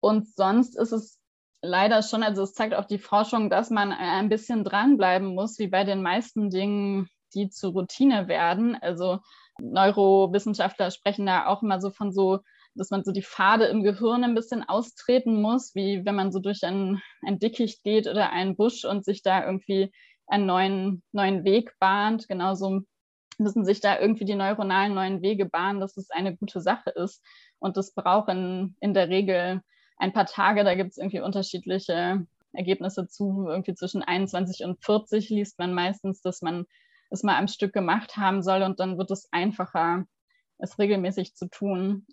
Und sonst ist es leider schon, also es zeigt auch die Forschung, dass man ein bisschen dranbleiben muss, wie bei den meisten Dingen, die zur Routine werden. Also Neurowissenschaftler sprechen da auch immer so von so, dass man so die Pfade im Gehirn ein bisschen austreten muss, wie wenn man so durch ein, ein Dickicht geht oder einen Busch und sich da irgendwie einen neuen, neuen Weg bahnt. Genauso müssen sich da irgendwie die neuronalen neuen Wege bahnen, dass es eine gute Sache ist. Und das braucht in, in der Regel ein paar Tage, da gibt es irgendwie unterschiedliche Ergebnisse zu. Irgendwie zwischen 21 und 40 liest man meistens, dass man es mal am Stück gemacht haben soll und dann wird es einfacher, es regelmäßig zu tun.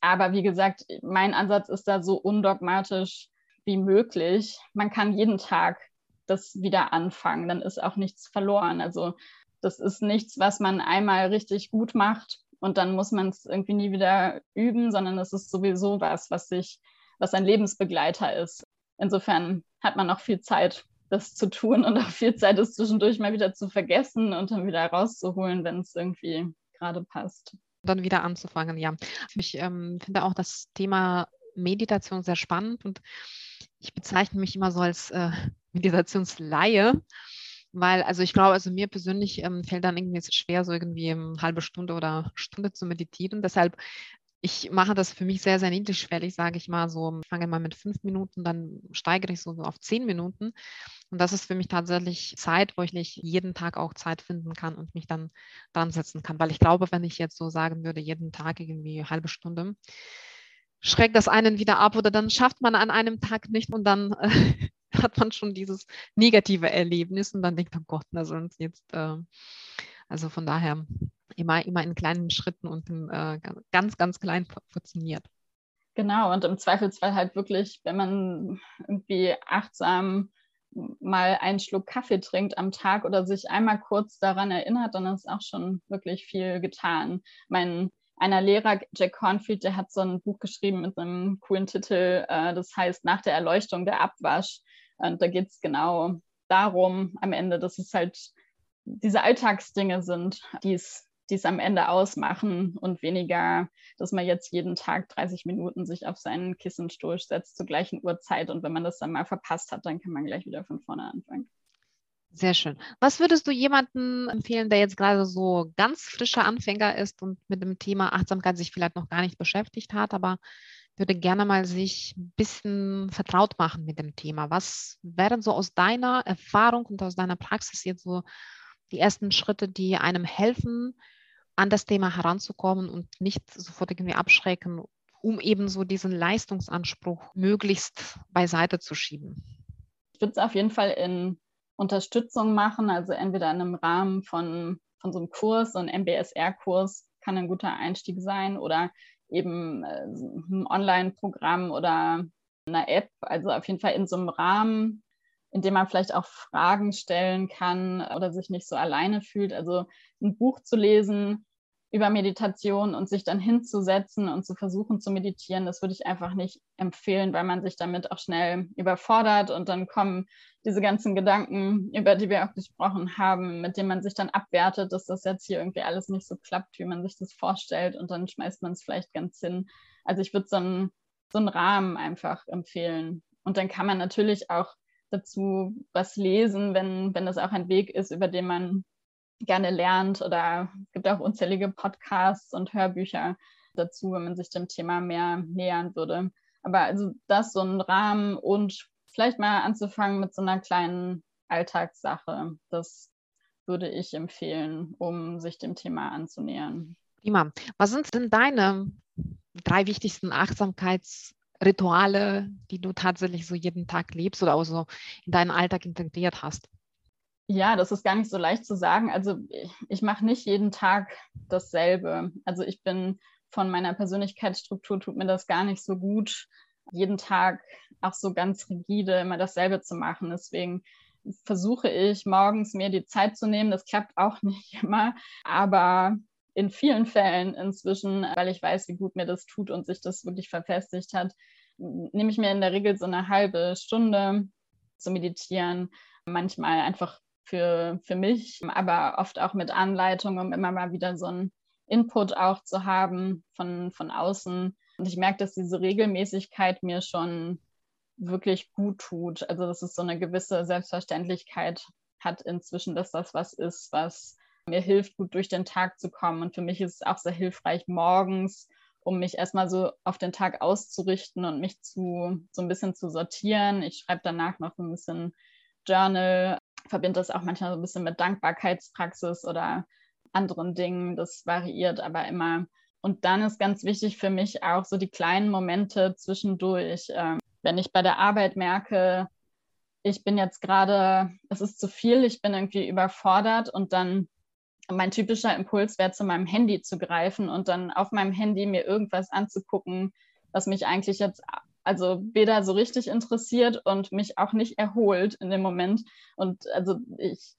Aber wie gesagt, mein Ansatz ist da so undogmatisch wie möglich. Man kann jeden Tag das wieder anfangen, dann ist auch nichts verloren. Also das ist nichts, was man einmal richtig gut macht und dann muss man es irgendwie nie wieder üben, sondern es ist sowieso was, was sich was ein Lebensbegleiter ist. Insofern hat man noch viel Zeit, das zu tun und auch viel Zeit, es zwischendurch mal wieder zu vergessen und dann wieder rauszuholen, wenn es irgendwie gerade passt. Dann wieder anzufangen, ja. Ich ähm, finde auch das Thema Meditation sehr spannend und ich bezeichne mich immer so als äh, Meditationsleihe, weil, also ich glaube, also mir persönlich ähm, fällt dann irgendwie schwer, so irgendwie eine halbe Stunde oder Stunde zu meditieren. Deshalb ich mache das für mich sehr, sehr niedrigschwellig, sage ich mal so. Ich fange mal mit fünf Minuten, dann steigere ich so auf zehn Minuten. Und das ist für mich tatsächlich Zeit, wo ich nicht jeden Tag auch Zeit finden kann und mich dann dran setzen kann. Weil ich glaube, wenn ich jetzt so sagen würde, jeden Tag irgendwie eine halbe Stunde, schreckt das einen wieder ab oder dann schafft man an einem Tag nicht und dann äh, hat man schon dieses negative Erlebnis und dann denkt man, Gott, na sonst jetzt, äh, also von daher immer, immer in kleinen Schritten und in, äh, ganz, ganz klein funktioniert. Genau, und im Zweifelsfall halt wirklich, wenn man irgendwie achtsam mal einen Schluck Kaffee trinkt am Tag oder sich einmal kurz daran erinnert, dann ist auch schon wirklich viel getan. Mein einer Lehrer, Jack Cornfield, der hat so ein Buch geschrieben mit einem coolen Titel, äh, das heißt Nach der Erleuchtung der Abwasch. Und da geht es genau darum am Ende, dass es halt diese Alltagsdinge sind, die es die es am Ende ausmachen und weniger, dass man jetzt jeden Tag 30 Minuten sich auf seinen Kissenstuhl setzt zur gleichen Uhrzeit und wenn man das dann mal verpasst hat, dann kann man gleich wieder von vorne anfangen. Sehr schön. Was würdest du jemandem empfehlen, der jetzt gerade so ganz frischer Anfänger ist und mit dem Thema Achtsamkeit sich vielleicht noch gar nicht beschäftigt hat, aber würde gerne mal sich ein bisschen vertraut machen mit dem Thema. Was wären so aus deiner Erfahrung und aus deiner Praxis jetzt so die ersten Schritte, die einem helfen, an das Thema heranzukommen und nicht sofort irgendwie abschrecken, um eben so diesen Leistungsanspruch möglichst beiseite zu schieben? Ich würde es auf jeden Fall in Unterstützung machen, also entweder in einem Rahmen von, von so einem Kurs, so ein MBSR-Kurs kann ein guter Einstieg sein oder eben äh, ein Online-Programm oder eine App, also auf jeden Fall in so einem Rahmen, in dem man vielleicht auch Fragen stellen kann oder sich nicht so alleine fühlt. Also ein Buch zu lesen über Meditation und sich dann hinzusetzen und zu versuchen zu meditieren, das würde ich einfach nicht empfehlen, weil man sich damit auch schnell überfordert und dann kommen diese ganzen Gedanken, über die wir auch gesprochen haben, mit denen man sich dann abwertet, dass das jetzt hier irgendwie alles nicht so klappt, wie man sich das vorstellt und dann schmeißt man es vielleicht ganz hin. Also ich würde so einen, so einen Rahmen einfach empfehlen. Und dann kann man natürlich auch dazu was lesen, wenn, wenn das auch ein Weg ist, über den man gerne lernt. Oder es gibt auch unzählige Podcasts und Hörbücher dazu, wenn man sich dem Thema mehr nähern würde. Aber also das so ein Rahmen und vielleicht mal anzufangen mit so einer kleinen Alltagssache. Das würde ich empfehlen, um sich dem Thema anzunähern. Prima. Was sind denn deine drei wichtigsten Achtsamkeits- Rituale, die du tatsächlich so jeden Tag lebst oder auch so in deinen Alltag integriert hast? Ja, das ist gar nicht so leicht zu sagen. Also ich, ich mache nicht jeden Tag dasselbe. Also ich bin von meiner Persönlichkeitsstruktur, tut mir das gar nicht so gut, jeden Tag auch so ganz rigide immer dasselbe zu machen. Deswegen versuche ich morgens mir die Zeit zu nehmen. Das klappt auch nicht immer, aber in vielen Fällen inzwischen, weil ich weiß, wie gut mir das tut und sich das wirklich verfestigt hat, nehme ich mir in der Regel so eine halbe Stunde zu meditieren. Manchmal einfach für, für mich, aber oft auch mit Anleitung, um immer mal wieder so einen Input auch zu haben von, von außen. Und ich merke, dass diese Regelmäßigkeit mir schon wirklich gut tut. Also, dass es so eine gewisse Selbstverständlichkeit hat inzwischen, dass das was ist, was mir hilft, gut durch den Tag zu kommen. Und für mich ist es auch sehr hilfreich morgens, um mich erstmal so auf den Tag auszurichten und mich zu so ein bisschen zu sortieren. Ich schreibe danach noch ein bisschen Journal, verbinde das auch manchmal so ein bisschen mit Dankbarkeitspraxis oder anderen Dingen. Das variiert aber immer. Und dann ist ganz wichtig für mich auch so die kleinen Momente zwischendurch. Ähm, wenn ich bei der Arbeit merke, ich bin jetzt gerade, es ist zu viel, ich bin irgendwie überfordert und dann mein typischer Impuls wäre, zu meinem Handy zu greifen und dann auf meinem Handy mir irgendwas anzugucken, was mich eigentlich jetzt also weder so richtig interessiert und mich auch nicht erholt in dem Moment. Und also ich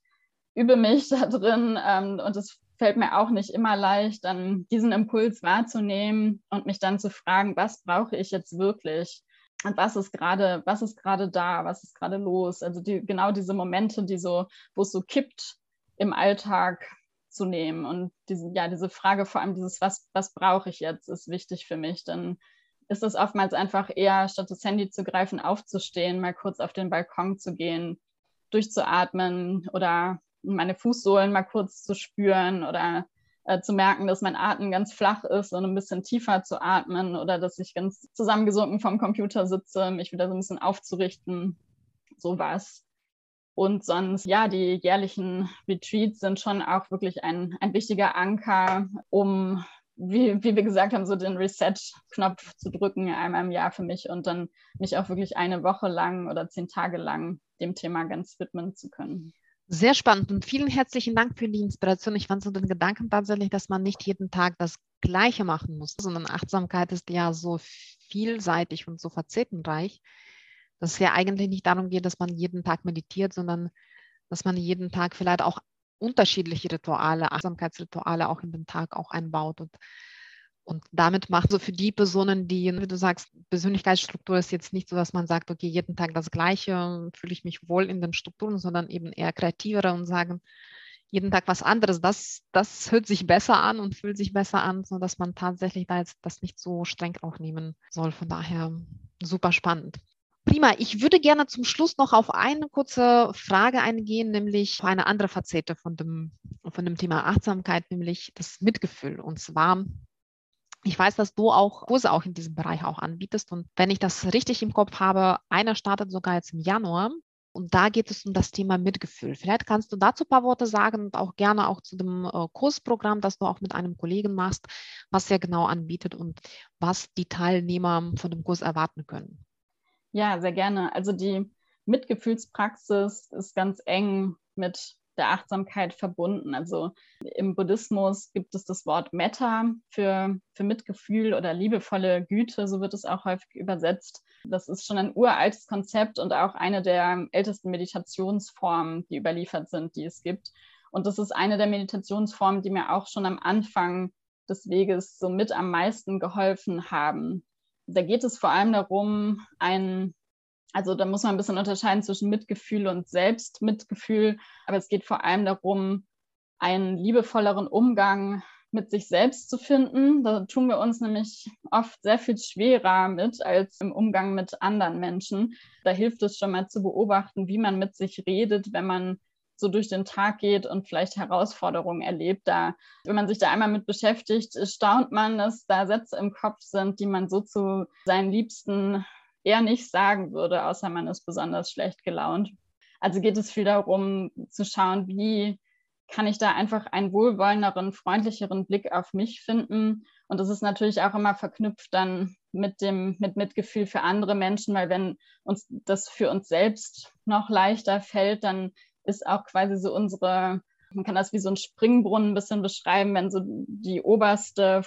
übe mich da drin ähm, und es fällt mir auch nicht immer leicht, dann diesen Impuls wahrzunehmen und mich dann zu fragen, was brauche ich jetzt wirklich? Und was ist gerade, was ist gerade da, was ist gerade los? Also die, genau diese Momente, die so, wo es so kippt im Alltag, zu nehmen. Und diese, ja, diese Frage, vor allem dieses, was, was brauche ich jetzt, ist wichtig für mich. Dann ist es oftmals einfach eher, statt das Handy zu greifen, aufzustehen, mal kurz auf den Balkon zu gehen, durchzuatmen oder meine Fußsohlen mal kurz zu spüren oder äh, zu merken, dass mein Atem ganz flach ist und ein bisschen tiefer zu atmen oder dass ich ganz zusammengesunken vom Computer sitze, mich wieder so ein bisschen aufzurichten. Sowas. Und sonst, ja, die jährlichen Retreats sind schon auch wirklich ein, ein wichtiger Anker, um, wie, wie wir gesagt haben, so den Reset-Knopf zu drücken einmal im Jahr für mich und dann mich auch wirklich eine Woche lang oder zehn Tage lang dem Thema ganz widmen zu können. Sehr spannend und vielen herzlichen Dank für die Inspiration. Ich fand so den Gedanken tatsächlich, dass man nicht jeden Tag das Gleiche machen muss, sondern Achtsamkeit ist ja so vielseitig und so facettenreich dass es ja eigentlich nicht darum geht, dass man jeden Tag meditiert, sondern dass man jeden Tag vielleicht auch unterschiedliche Rituale, Achtsamkeitsrituale auch in den Tag auch einbaut und, und damit macht so für die Personen, die, wie du sagst, Persönlichkeitsstruktur ist jetzt nicht so, dass man sagt, okay, jeden Tag das Gleiche, fühle ich mich wohl in den Strukturen, sondern eben eher kreativere und sagen, jeden Tag was anderes. Das, das hört sich besser an und fühlt sich besser an, sodass man tatsächlich da jetzt das nicht so streng auch nehmen soll. Von daher super spannend. Prima, ich würde gerne zum Schluss noch auf eine kurze Frage eingehen, nämlich eine andere Facette von dem, von dem Thema Achtsamkeit, nämlich das Mitgefühl. Und zwar, ich weiß, dass du auch Kurse auch in diesem Bereich auch anbietest. Und wenn ich das richtig im Kopf habe, einer startet sogar jetzt im Januar. Und da geht es um das Thema Mitgefühl. Vielleicht kannst du dazu ein paar Worte sagen und auch gerne auch zu dem äh, Kursprogramm, das du auch mit einem Kollegen machst, was er genau anbietet und was die Teilnehmer von dem Kurs erwarten können. Ja, sehr gerne. Also die Mitgefühlspraxis ist ganz eng mit der Achtsamkeit verbunden. Also im Buddhismus gibt es das Wort Metta für, für Mitgefühl oder liebevolle Güte, so wird es auch häufig übersetzt. Das ist schon ein uraltes Konzept und auch eine der ältesten Meditationsformen, die überliefert sind, die es gibt. Und das ist eine der Meditationsformen, die mir auch schon am Anfang des Weges so mit am meisten geholfen haben, da geht es vor allem darum, ein, also da muss man ein bisschen unterscheiden zwischen Mitgefühl und Selbstmitgefühl, aber es geht vor allem darum, einen liebevolleren Umgang mit sich selbst zu finden. Da tun wir uns nämlich oft sehr viel schwerer mit als im Umgang mit anderen Menschen. Da hilft es schon mal zu beobachten, wie man mit sich redet, wenn man so durch den Tag geht und vielleicht Herausforderungen erlebt. Da, wenn man sich da einmal mit beschäftigt, staunt man, dass da Sätze im Kopf sind, die man so zu seinen Liebsten eher nicht sagen würde, außer man ist besonders schlecht gelaunt. Also geht es viel darum zu schauen, wie kann ich da einfach einen wohlwollenderen, freundlicheren Blick auf mich finden. Und das ist natürlich auch immer verknüpft dann mit dem mit Mitgefühl für andere Menschen, weil wenn uns das für uns selbst noch leichter fällt, dann ist auch quasi so unsere, man kann das wie so ein Springbrunnen ein bisschen beschreiben, wenn so die oberste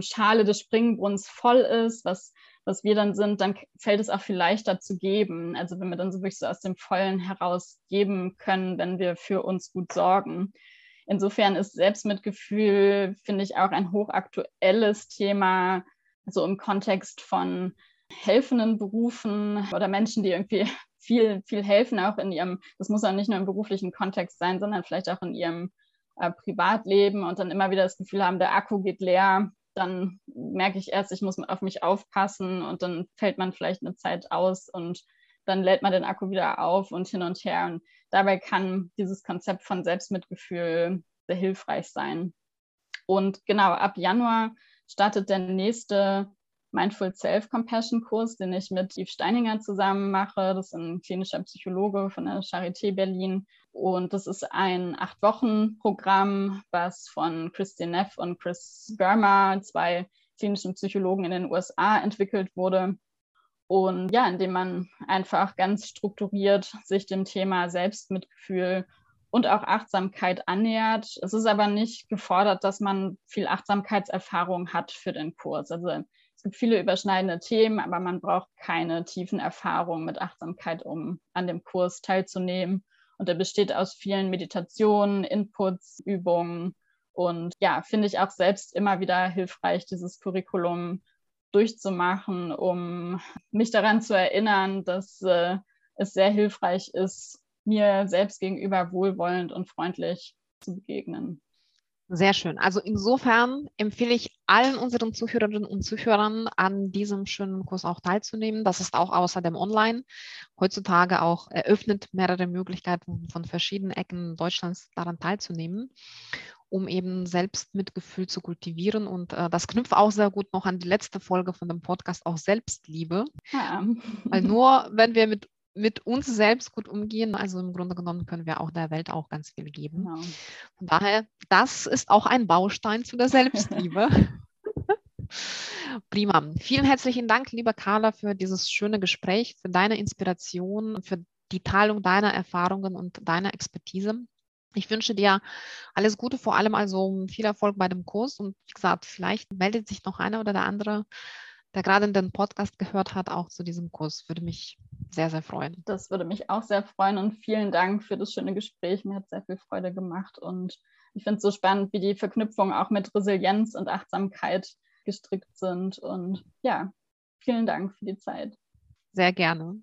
Schale des Springbrunnens voll ist, was, was wir dann sind, dann fällt es auch viel leichter zu geben. Also wenn wir dann so wirklich so aus dem Vollen heraus geben können, wenn wir für uns gut sorgen. Insofern ist Selbstmitgefühl, finde ich, auch ein hochaktuelles Thema, so im Kontext von helfenden Berufen oder Menschen, die irgendwie viel, viel helfen, auch in ihrem, das muss auch nicht nur im beruflichen Kontext sein, sondern vielleicht auch in ihrem äh, Privatleben und dann immer wieder das Gefühl haben, der Akku geht leer, dann merke ich erst, ich muss auf mich aufpassen und dann fällt man vielleicht eine Zeit aus und dann lädt man den Akku wieder auf und hin und her. Und dabei kann dieses Konzept von Selbstmitgefühl sehr hilfreich sein. Und genau, ab Januar startet der nächste Mindful Self-Compassion-Kurs, den ich mit Yves Steininger zusammen mache. Das ist ein klinischer Psychologe von der Charité Berlin. Und das ist ein Acht-Wochen-Programm, was von Christine Neff und Chris Germer, zwei klinischen Psychologen in den USA, entwickelt wurde. Und ja, indem man einfach ganz strukturiert sich dem Thema Selbstmitgefühl und auch Achtsamkeit annähert. Es ist aber nicht gefordert, dass man viel Achtsamkeitserfahrung hat für den Kurs. Also es gibt viele überschneidende Themen, aber man braucht keine tiefen Erfahrungen mit Achtsamkeit, um an dem Kurs teilzunehmen. Und er besteht aus vielen Meditationen, Inputs, Übungen. Und ja, finde ich auch selbst immer wieder hilfreich, dieses Curriculum durchzumachen, um mich daran zu erinnern, dass äh, es sehr hilfreich ist, mir selbst gegenüber wohlwollend und freundlich zu begegnen. Sehr schön. Also insofern empfehle ich allen unseren Zuhörerinnen und Zuhörern an diesem schönen Kurs auch teilzunehmen. Das ist auch außerdem online. Heutzutage auch eröffnet mehrere Möglichkeiten von verschiedenen Ecken Deutschlands daran teilzunehmen, um eben Selbstmitgefühl zu kultivieren. Und äh, das knüpft auch sehr gut noch an die letzte Folge von dem Podcast, auch Selbstliebe. Ja. Weil nur wenn wir mit mit uns selbst gut umgehen. Also im Grunde genommen können wir auch der Welt auch ganz viel geben. Genau. Von daher, das ist auch ein Baustein zu der Selbstliebe. Prima. Vielen herzlichen Dank, lieber Carla, für dieses schöne Gespräch, für deine Inspiration, für die Teilung deiner Erfahrungen und deiner Expertise. Ich wünsche dir alles Gute, vor allem also viel Erfolg bei dem Kurs. Und wie gesagt, vielleicht meldet sich noch einer oder der andere, der gerade in den Podcast gehört hat, auch zu diesem Kurs. Würde mich sehr, sehr freuen. Das würde mich auch sehr freuen und vielen Dank für das schöne Gespräch. Mir hat sehr viel Freude gemacht und ich finde es so spannend, wie die Verknüpfungen auch mit Resilienz und Achtsamkeit gestrickt sind. Und ja, vielen Dank für die Zeit. Sehr gerne.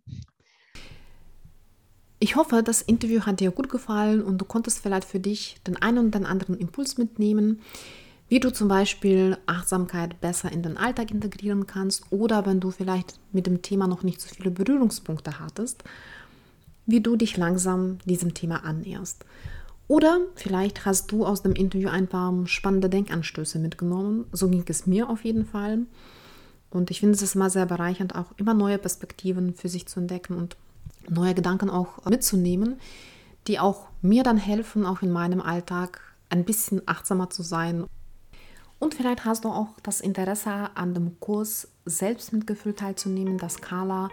Ich hoffe, das Interview hat dir gut gefallen und du konntest vielleicht für dich den einen oder anderen Impuls mitnehmen, wie du zum Beispiel Achtsamkeit besser in den Alltag integrieren kannst oder wenn du vielleicht mit dem Thema noch nicht so viele Berührungspunkte hattest, wie du dich langsam diesem Thema annäherst. Oder vielleicht hast du aus dem Interview ein paar spannende Denkanstöße mitgenommen. So ging es mir auf jeden Fall. Und ich finde es immer sehr bereichernd, auch immer neue Perspektiven für sich zu entdecken und neue Gedanken auch mitzunehmen, die auch mir dann helfen, auch in meinem Alltag ein bisschen achtsamer zu sein. Und vielleicht hast du auch das Interesse an dem Kurs Selbstmitgefühl teilzunehmen, das Carla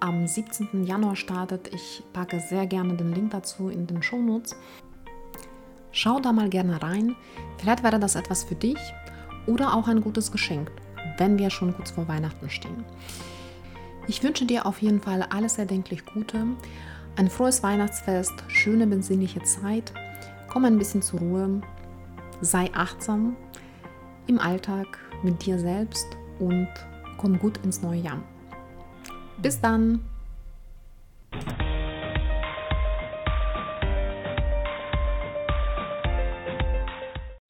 am 17. Januar startet. Ich packe sehr gerne den Link dazu in den Show Notes. Schau da mal gerne rein. Vielleicht wäre das etwas für dich oder auch ein gutes Geschenk, wenn wir schon kurz vor Weihnachten stehen. Ich wünsche dir auf jeden Fall alles erdenklich Gute, ein frohes Weihnachtsfest, schöne besinnliche Zeit, komm ein bisschen zur Ruhe, sei achtsam im Alltag, mit dir selbst und komm gut ins neue Jahr. Bis dann!